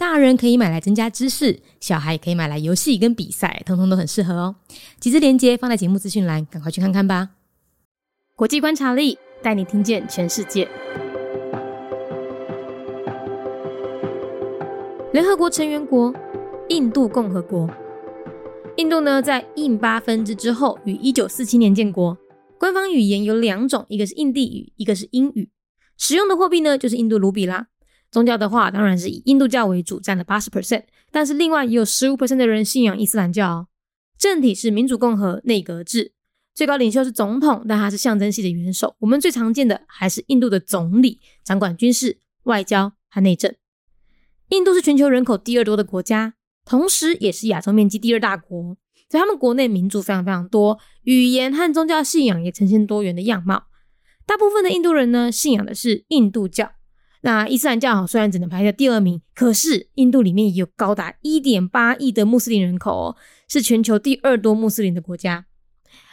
大人可以买来增加知识，小孩也可以买来游戏跟比赛，通通都很适合哦。几支链接放在节目资讯栏，赶快去看看吧。国际观察力带你听见全世界。联合国成员国印度共和国，印度呢在印巴分支之后，于一九四七年建国。官方语言有两种，一个是印地语，一个是英语。使用的货币呢就是印度卢比啦。宗教的话，当然是以印度教为主，占了八十 percent，但是另外也有十五 percent 的人信仰伊斯兰教。哦政体是民主共和内阁制，最高领袖是总统，但他是象征系的元首。我们最常见的还是印度的总理，掌管军事、外交和内政。印度是全球人口第二多的国家，同时也是亚洲面积第二大国，所以他们国内民族非常非常多，语言和宗教信仰也呈现多元的样貌。大部分的印度人呢，信仰的是印度教。那伊斯兰教好虽然只能排在第二名，可是印度里面也有高达一点八亿的穆斯林人口哦，是全球第二多穆斯林的国家。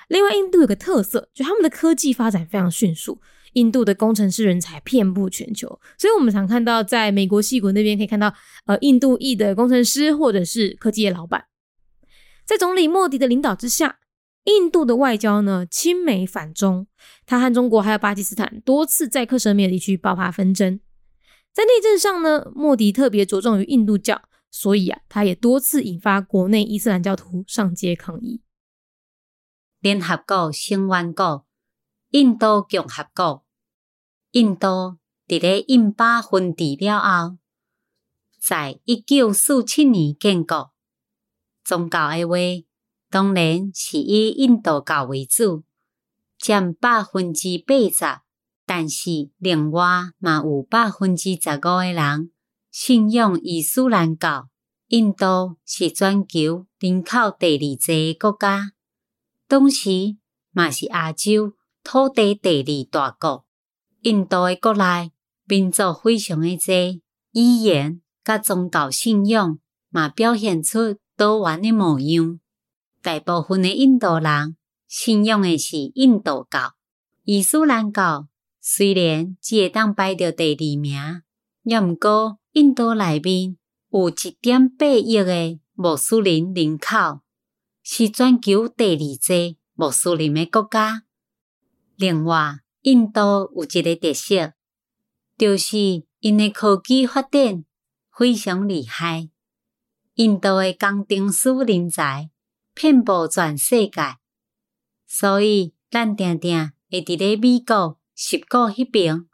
另外，印度有个特色，就他们的科技发展非常迅速，印度的工程师人才遍布全球，所以我们常看到在美国西谷那边可以看到呃印度裔的工程师或者是科技业老板。在总理莫迪的领导之下，印度的外交呢亲美反中，他和中国还有巴基斯坦多次在克什米尔地区爆发纷争。在内政上呢，莫迪特别着重于印度教，所以啊，他也多次引发国内伊斯兰教徒上街抗议。联合国成员国印度共和国，印度伫咧印巴分治了后，在一九四七年建国。宗教的话，当然是以印度教为主，占百分之八十。但是，另外嘛有百分之十五个人信仰伊斯兰教。印度是全球人口第二多个国家，同时嘛是亚洲土地第二大国。印度的国内民族非常的多，语言甲宗教信仰嘛表现出多元的模样。大部分的印度人信仰的是印度教，伊斯兰教。虽然只会当排到第二名，也毋过印度内面有一点八亿个穆斯林人口，是全球第二多穆斯林的国家。另外，印度有一个特色，就是因的科技发展非常厉害。印度的工程师人才遍布全世界，所以咱定定会伫咧美国。十国迄边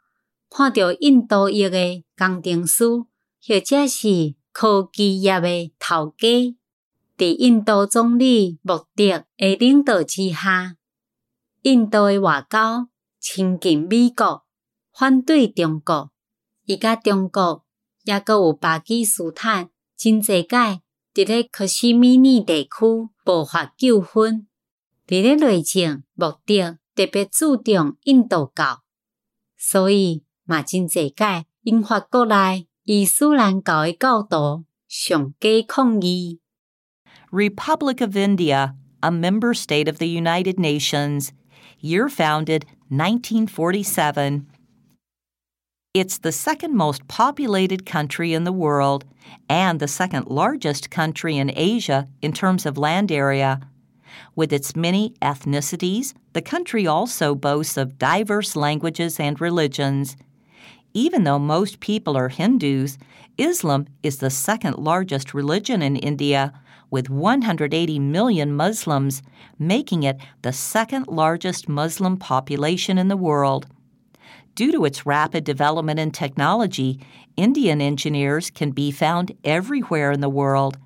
看到印度裔诶工程师，或者是科技业的头家，伫印度总理穆迪的领导之下，印度的外交亲近美国，反对中国。伊甲中国抑阁有巴基斯坦真济届伫咧克什米尔地区爆发纠纷。伫咧内政目的。特别注重印度教，所以嘛真济届引发国内伊斯兰教的教徒上街抗议。Republic of India, a member state of the United Nations, year founded 1947. It's the second most populated country in the world and the second largest country in Asia in terms of land area. with its many ethnicities, the country also boasts of diverse languages and religions. Even though most people are Hindus, Islam is the second largest religion in India, with 180 million Muslims, making it the second largest Muslim population in the world. Due to its rapid development in technology, Indian engineers can be found everywhere in the world.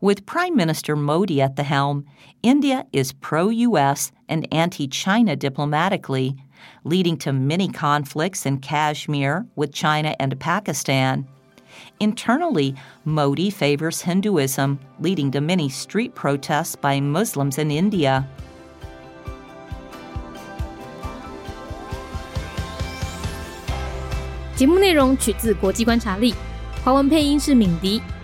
With Prime Minister Modi at the helm, India is pro US and anti China diplomatically, leading to many conflicts in Kashmir with China and Pakistan. Internally, Modi favors Hinduism, leading to many street protests by Muslims in India.